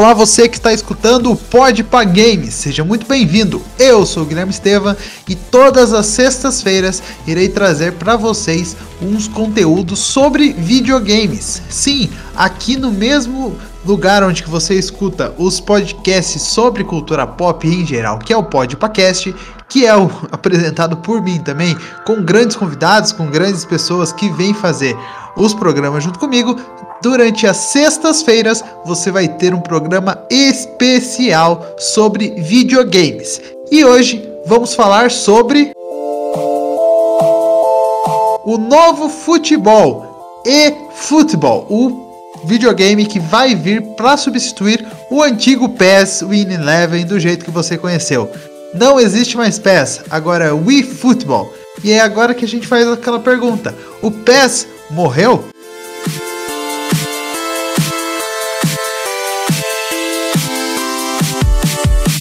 Olá você que está escutando o Pod Pa Games, seja muito bem-vindo. Eu sou o Guilherme Estevam e todas as sextas-feiras irei trazer para vocês uns conteúdos sobre videogames. Sim, aqui no mesmo lugar onde que você escuta os podcasts sobre cultura pop em geral, que é o Podpacast, que é o apresentado por mim também, com grandes convidados, com grandes pessoas que vêm fazer os programas junto comigo. Durante as sextas-feiras você vai ter um programa especial sobre videogames. E hoje vamos falar sobre o novo futebol e futebol, o videogame que vai vir para substituir o antigo PES Win Eleven do jeito que você conheceu. Não existe mais PES, agora é Wii Football. E é agora que a gente faz aquela pergunta: o PES morreu?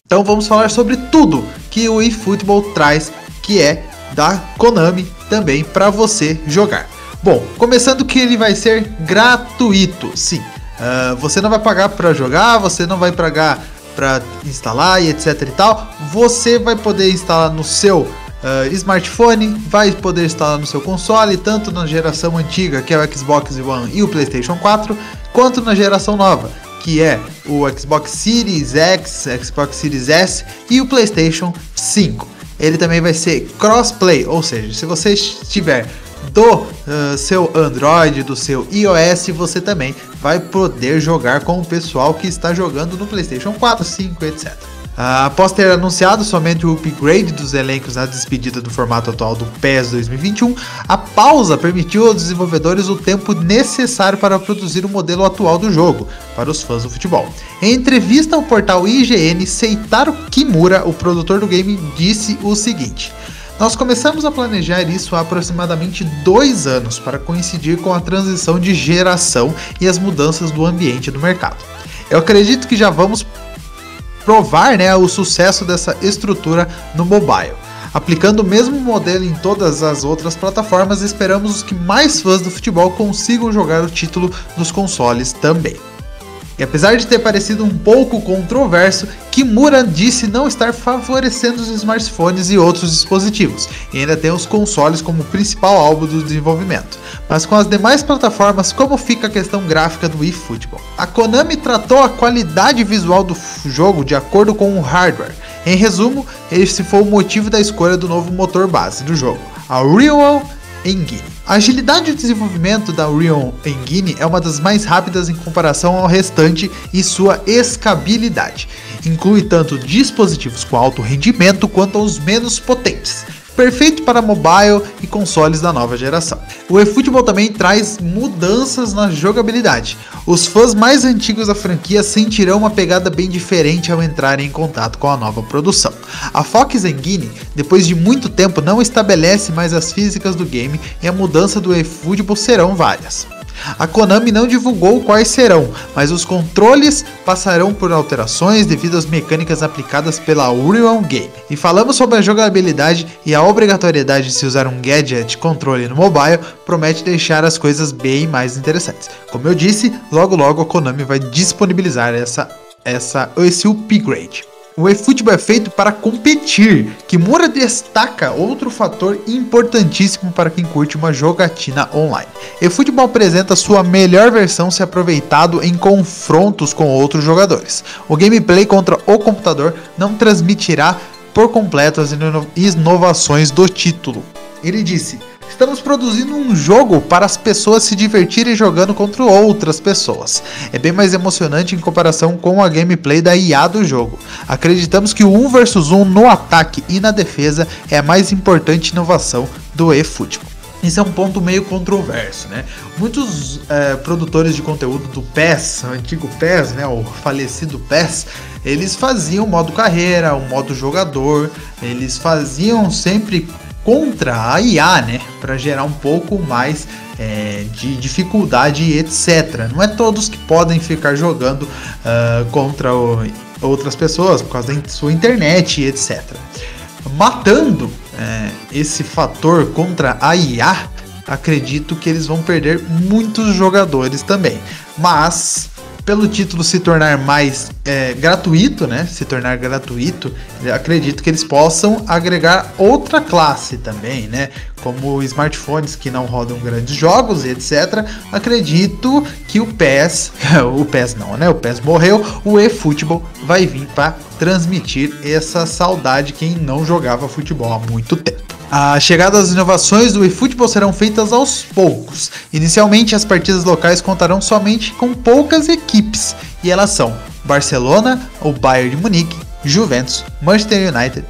Então vamos falar sobre tudo que o eFootball traz, que é da Konami também para você jogar. Bom, começando que ele vai ser gratuito, sim. Uh, você não vai pagar para jogar, você não vai pagar para instalar e etc e tal. Você vai poder instalar no seu uh, smartphone, vai poder instalar no seu console, tanto na geração antiga, que é o Xbox One e o PlayStation 4, quanto na geração nova, que é o Xbox Series X, Xbox Series S e o PlayStation 5. Ele também vai ser crossplay, ou seja, se você estiver do uh, seu Android, do seu iOS, você também vai poder jogar com o pessoal que está jogando no PlayStation 4, 5, etc. Uh, após ter anunciado somente o upgrade dos elencos na despedida do formato atual do PES 2021, a pausa permitiu aos desenvolvedores o tempo necessário para produzir o modelo atual do jogo, para os fãs do futebol. Em entrevista ao portal IGN, Seitaro Kimura, o produtor do game, disse o seguinte. Nós começamos a planejar isso há aproximadamente dois anos para coincidir com a transição de geração e as mudanças do ambiente do mercado. Eu acredito que já vamos provar né, o sucesso dessa estrutura no mobile. Aplicando o mesmo modelo em todas as outras plataformas, esperamos que mais fãs do futebol consigam jogar o título nos consoles também. E apesar de ter parecido um pouco controverso, Kimura disse não estar favorecendo os smartphones e outros dispositivos, e ainda tem os consoles como principal alvo do desenvolvimento. Mas com as demais plataformas, como fica a questão gráfica do eFootball? A Konami tratou a qualidade visual do jogo de acordo com o hardware. Em resumo, esse foi o motivo da escolha do novo motor base do jogo, a Real Engine. A agilidade de desenvolvimento da Unreal Engine é uma das mais rápidas em comparação ao restante e sua escabilidade. Inclui tanto dispositivos com alto rendimento quanto os menos potentes perfeito para mobile e consoles da nova geração. O eFootball também traz mudanças na jogabilidade. Os fãs mais antigos da franquia sentirão uma pegada bem diferente ao entrarem em contato com a nova produção. A Fox Engine, depois de muito tempo, não estabelece mais as físicas do game e a mudança do eFootball serão várias. A Konami não divulgou quais serão, mas os controles passarão por alterações devido às mecânicas aplicadas pela Unreal Game. E falamos sobre a jogabilidade e a obrigatoriedade de se usar um gadget controle no mobile promete deixar as coisas bem mais interessantes. Como eu disse, logo logo a Konami vai disponibilizar essa, essa esse upgrade. O eFootball é feito para competir. Kimura destaca outro fator importantíssimo para quem curte uma jogatina online. eFootball apresenta sua melhor versão se aproveitado em confrontos com outros jogadores. O gameplay contra o computador não transmitirá por completo as inovações do título. Ele disse: Estamos produzindo um jogo para as pessoas se divertirem jogando contra outras pessoas. É bem mais emocionante em comparação com a gameplay da IA do jogo. Acreditamos que o 1 versus 1 no ataque e na defesa é a mais importante inovação do eFootball. Isso é um ponto meio controverso, né? Muitos é, produtores de conteúdo do PES, o antigo PES, né, o falecido PES, eles faziam modo carreira, o modo jogador, eles faziam sempre contra a IA, né, para gerar um pouco mais é, de dificuldade etc. Não é todos que podem ficar jogando uh, contra o, outras pessoas por causa da sua internet etc. Matando é, esse fator contra a IA, acredito que eles vão perder muitos jogadores também. Mas pelo título se tornar mais é, gratuito, né? Se tornar gratuito, acredito que eles possam agregar outra classe também, né? Como smartphones que não rodam grandes jogos etc. Acredito que o PES, o PES não, né? O PES morreu, o eFootball vai vir para transmitir essa saudade quem não jogava futebol há muito tempo. A chegada das inovações do eFootball serão feitas aos poucos. Inicialmente, as partidas locais contarão somente com poucas equipes, e elas são Barcelona, o Bayern de Munique, Juventus, Manchester United,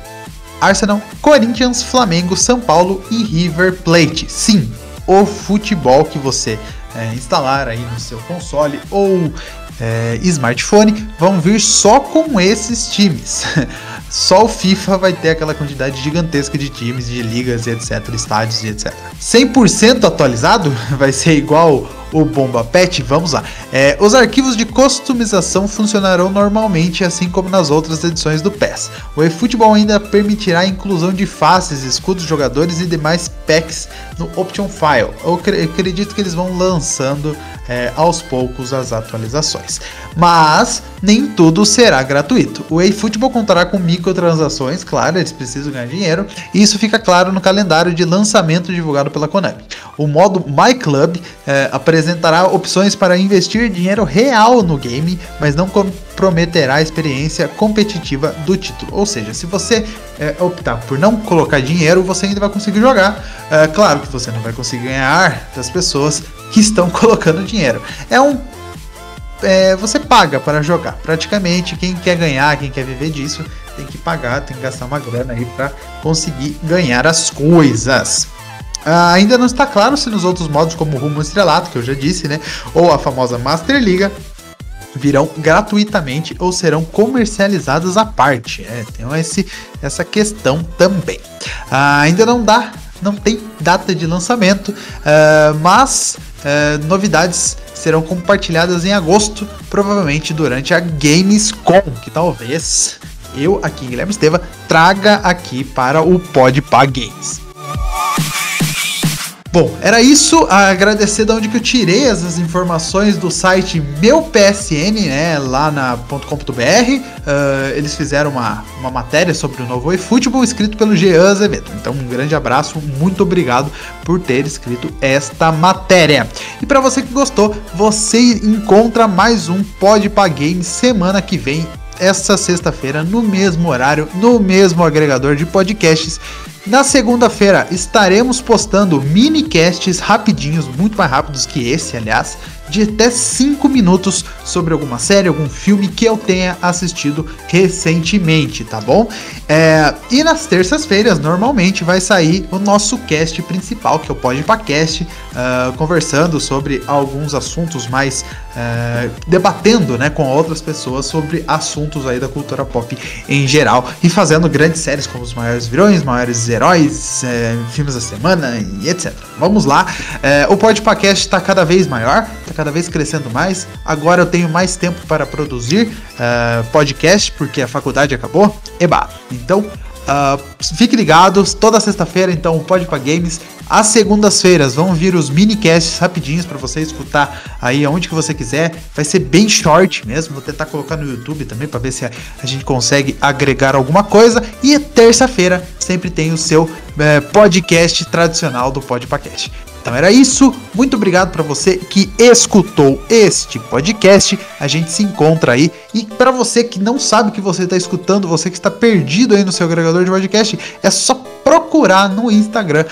Arsenal, Corinthians, Flamengo, São Paulo e River Plate. Sim, o futebol que você é, instalar aí no seu console ou é, smartphone vão vir só com esses times. Só o FIFA vai ter aquela quantidade gigantesca de times, de ligas e etc, estádios e etc. 100% atualizado vai ser igual o Bomba Pet, vamos lá. É, os arquivos de customização funcionarão normalmente, assim como nas outras edições do PES. O eFootball ainda permitirá a inclusão de faces, escudos jogadores e demais packs no Option File. Eu acredito que eles vão lançando é, aos poucos as atualizações. Mas nem tudo será gratuito. O eFootball contará com microtransações, claro, eles precisam ganhar dinheiro, e isso fica claro no calendário de lançamento divulgado pela Konami. O modo My Club é, apresentará opções para investir dinheiro real no game, mas não comprometerá a experiência competitiva do título. Ou seja, se você é, optar por não colocar dinheiro, você ainda vai conseguir jogar. É, claro que você não vai conseguir ganhar das pessoas que estão colocando dinheiro. É um é, você paga para jogar. Praticamente, quem quer ganhar, quem quer viver disso, tem que pagar, tem que gastar uma grana aí para conseguir ganhar as coisas. Ah, ainda não está claro se nos outros modos, como o Rumo Estrelato, que eu já disse, né, ou a famosa Master Liga, virão gratuitamente ou serão comercializadas à parte. É, tem esse, essa questão também. Ah, ainda não dá, não tem data de lançamento, uh, mas uh, novidades serão compartilhadas em agosto, provavelmente durante a Gamescom, que talvez eu aqui, Guilherme Esteva, traga aqui para o Podpah Games. Bom, era isso. Agradecer de onde que eu tirei essas informações do site meu PSN, né, lá na .com.br. Uh, eles fizeram uma, uma matéria sobre o novo eFootball escrito pelo Jean Azevedo. Então, um grande abraço, muito obrigado por ter escrito esta matéria. E para você que gostou, você encontra mais um Pode Game semana que vem essa sexta-feira, no mesmo horário, no mesmo agregador de podcasts. Na segunda-feira estaremos postando minicasts rapidinhos, muito mais rápidos que esse, aliás, de até 5 minutos sobre alguma série, algum filme que eu tenha assistido recentemente, tá bom? É, e nas terças-feiras, normalmente, vai sair o nosso cast principal, que é o Podpacast, uh, conversando sobre alguns assuntos mais. Uh, debatendo né, com outras pessoas sobre assuntos aí da cultura pop em geral e fazendo grandes séries como os maiores vilões, maiores heróis, é, filmes da semana e etc. Vamos lá. É, o Podpacast está cada vez maior, está cada vez crescendo mais. Agora eu tenho mais tempo para produzir uh, podcast, porque a faculdade acabou. Eba! Então, uh, fique ligados, toda sexta-feira, então, o Pode para Games. Às segundas-feiras vão vir os minicasts rapidinhos para você escutar aí aonde que você quiser. Vai ser bem short mesmo. Vou tentar colocar no YouTube também para ver se a, a, gente consegue agregar alguma coisa. E terça-feira sempre tem o seu eh, podcast tradicional do Podpacast. Então era isso. Muito obrigado para você que escutou este podcast. A gente se encontra aí. E para você que não sabe que você está escutando, você que está perdido aí no seu agregador de podcast, é só procurar no Instagram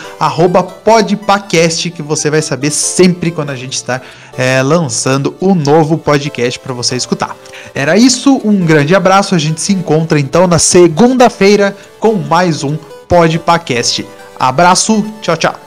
@podpacast que você vai saber sempre quando a gente está é, lançando o um novo podcast para você escutar. Era isso. Um grande abraço. A gente se encontra então na segunda-feira com mais um Podpacast. Abraço. Tchau, tchau.